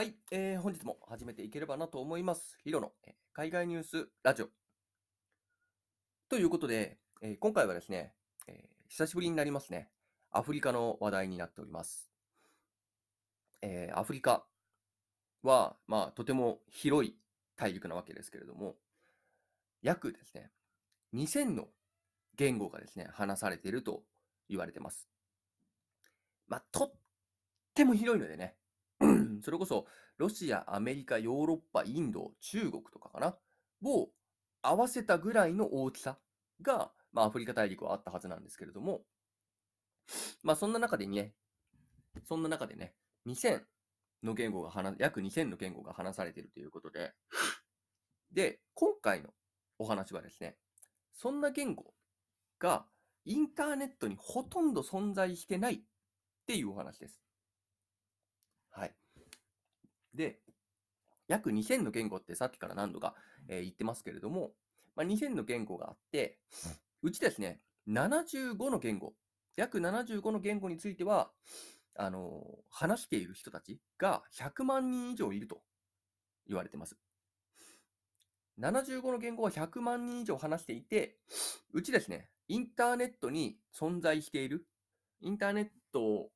はい、えー本日も始めていければなと思います。ヒロの、えー海外ニュースラジオ。ということで、えー今回はですね、えー久しぶりになりますね。アフリカの話題になっております。えーアフリカは、まあ、とても広い大陸なわけですけれども、約ですね、2000の言語がですね、話されていると言われてます。まあ、とっても広いのでね、それこそロシア、アメリカ、ヨーロッパ、インド、中国とかかな？を合わせたぐらいの大きさが、まあ、アフリカ大陸はあったはずなんですけれども、まあそんな中でね、そんな中でね、2000の言語が話、約2000の言語が話されているということで、で、今回のお話はですね、そんな言語がインターネットにほとんど存在してないっていうお話です。はい。で、約2000の言語ってさっきから何度か、えー言ってますけれども、まあ、2000の言語があって、うちですね、75の言語、約75の言語については、あのー話している人たちが100万人以上いると言われてます。75の言語は100万人以上話していて、うちですね、インターネットに存在している、インターネット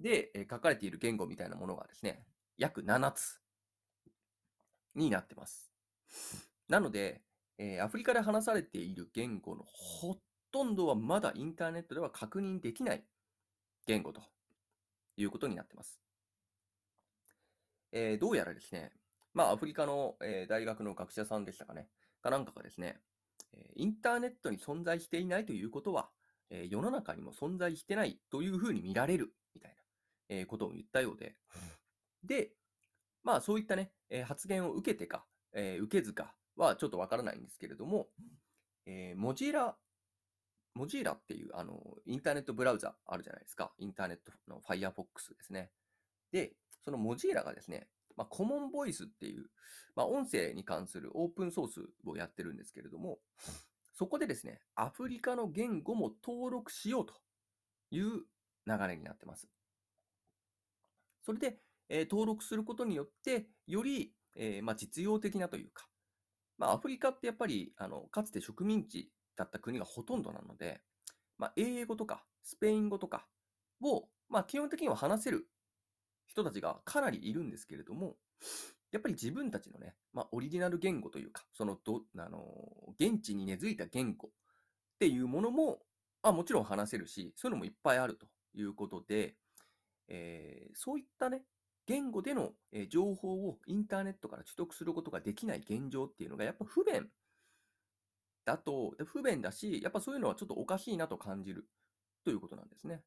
でえー書かれている言語みたいなものがですね、約7つになってます。なので、えーアフリカで話されている言語のほとんどはまだインターネットでは確認できない言語ということになってます。えーどうやらですね、まあアフリカの、えー大学の学者さんでしたかね、かなんかがですね、えインターネットに存在していないということは、え世の中にも存在してないというふうに見られるみたいな、えことを言ったようで、で、まあそういったね、えー発言を受けてか、えー受けずかはちょっとわからないんですけれども、えーモジーラ、モジーラっていうあのインターネットブラウザあるじゃないですか。インターネットの Firefox ですね。で、そのモジーラがですね、まあ、コモンボイスっていう、まあ、音声に関するオープンソースをやってるんですけれども、そこでですね、アフリカの言語も登録しようという流れになってます。それで、えー登録することによって、より、えーまあ、実用的なというか、まあ、アフリカってやっぱりあのかつて植民地だった国がほとんどなので、まあ、英語とかスペイン語とかを、まあ、基本的には話せる人たちがかなりいるんですけれども、やっぱり自分たちのね、まあ、オリジナル言語というか、そのど、あの現地に根付いた言語っていうものも、あ、もちろん話せるし、そういうのもいっぱいあるということで、えーそういったね、言語での、えー情報をインターネットから取得することができない現状っていうのがやっぱ不便だと、で不便だし、やっぱそういうのはちょっとおかしいなと感じるということなんですね。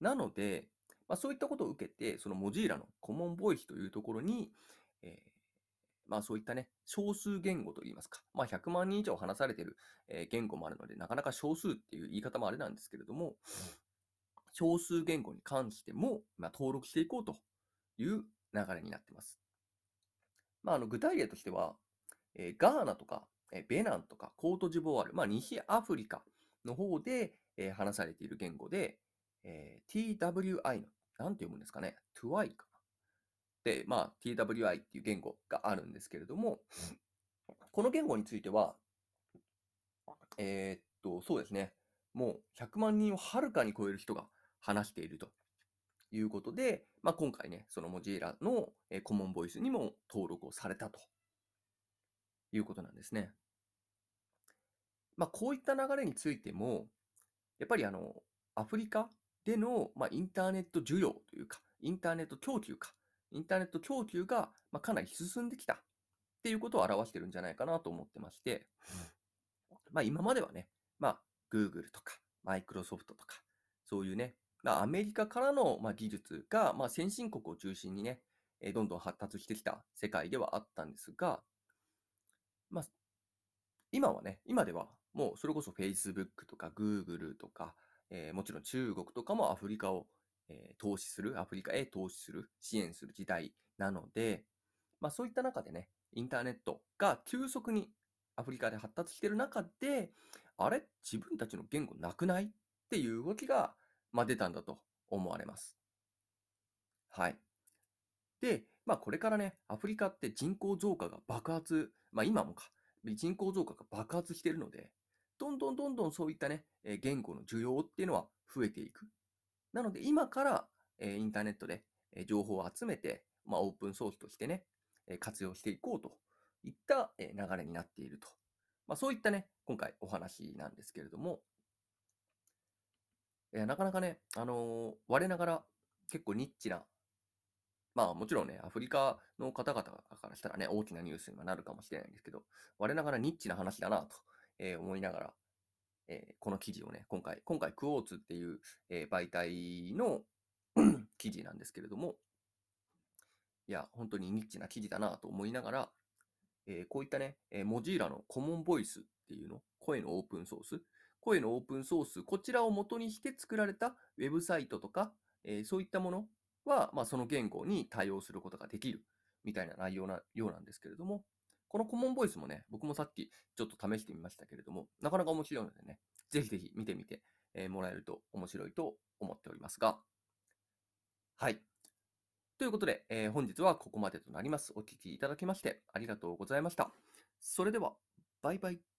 なので、まあ、そういったことを受けて、そのモジーラのコモンボイスというところに、えーまあそういったね、少数言語といいますか、まあ100万人以上話されている、えー言語もあるので、なかなか少数っていう言い方もあれなんですけれども、少数言語に関しても、まあ、登録していこうという流れになってます。まあ、あの具体例としては、えーガーナとか、えーベナンとか、コートジボワール、まあ、西アフリカの方で、えー話されている言語で、えー TWI の、なんて読むんですかね、TWI か。で、まあ、TWI っていう言語があるんですけれども、この言語については、えーっと、そうですね、もう100万人をはるかに超える人が話しているということで、まあ、今回ね、そのモジーラのえーコモンボイスにも登録をされたということなんですね。まあ、こういった流れについても、やっぱりあの、アフリカでの、まあ、インターネット需要というか、インターネット供給か、インターネット供給が、まあ、かなり進んできたっていうことを表してるんじゃないかなと思ってまして、まあ、今まではね、まあ、Google とか、Microsoft とか、そういうね、アメリカからの、ま、技術が、ま、先進国を中心にね、えどんどん発達してきた世界ではあったんですが、まあ、今はね、今ではもうそれこそ Facebook とか Google とか、えーもちろん中国とかもアフリカを、えー投資する、アフリカへ投資する、支援する時代なので、まあそういった中でね、インターネットが急速にアフリカで発達してる中で、あれ？自分たちの言語なくない？っていう動きが、まあ、出たんだと思われます。はい。で、まあこれからね、アフリカって人口増加が爆発、まあ今もか、人口増加が爆発しているので、どんどんどんどんそういったね、え言語の需要っていうのは増えていく。なので今から、えインターネットで、え情報を集めて、まあオープンソースとしてね、え活用していこうといった、え流れになっていると。まあそういったね、今回お話なんですけれども、いやなかなかね、あのー我ながら結構ニッチな、まあもちろんね、アフリカの方々からしたらね、大きなニュースにはなるかもしれないんですけど、我ながらニッチな話だなと、えー思いながら、えーこの記事をね、今回、今回クォーツっていう、えー媒体の 記事なんですけれども、いや、本当にニッチな記事だなと思いながら、えーこういったね、え、モジーラのコモンボイスっていうの、声のオープンソース、声のオープンソース、こちらを元にして作られたウェブサイトとか、えーそういったものは、まあ、その言語に対応することができるみたいな内容なようなんですけれども、このコモンボイスもね、僕もさっきちょっと試してみましたけれども、なかなか面白いのでね、ぜひぜひ見てみて、えーもらえると面白いと思っておりますが、はい。ということで、えー本日はここまでとなります。お聞きいただきましてありがとうございました。それでは、バイバイ。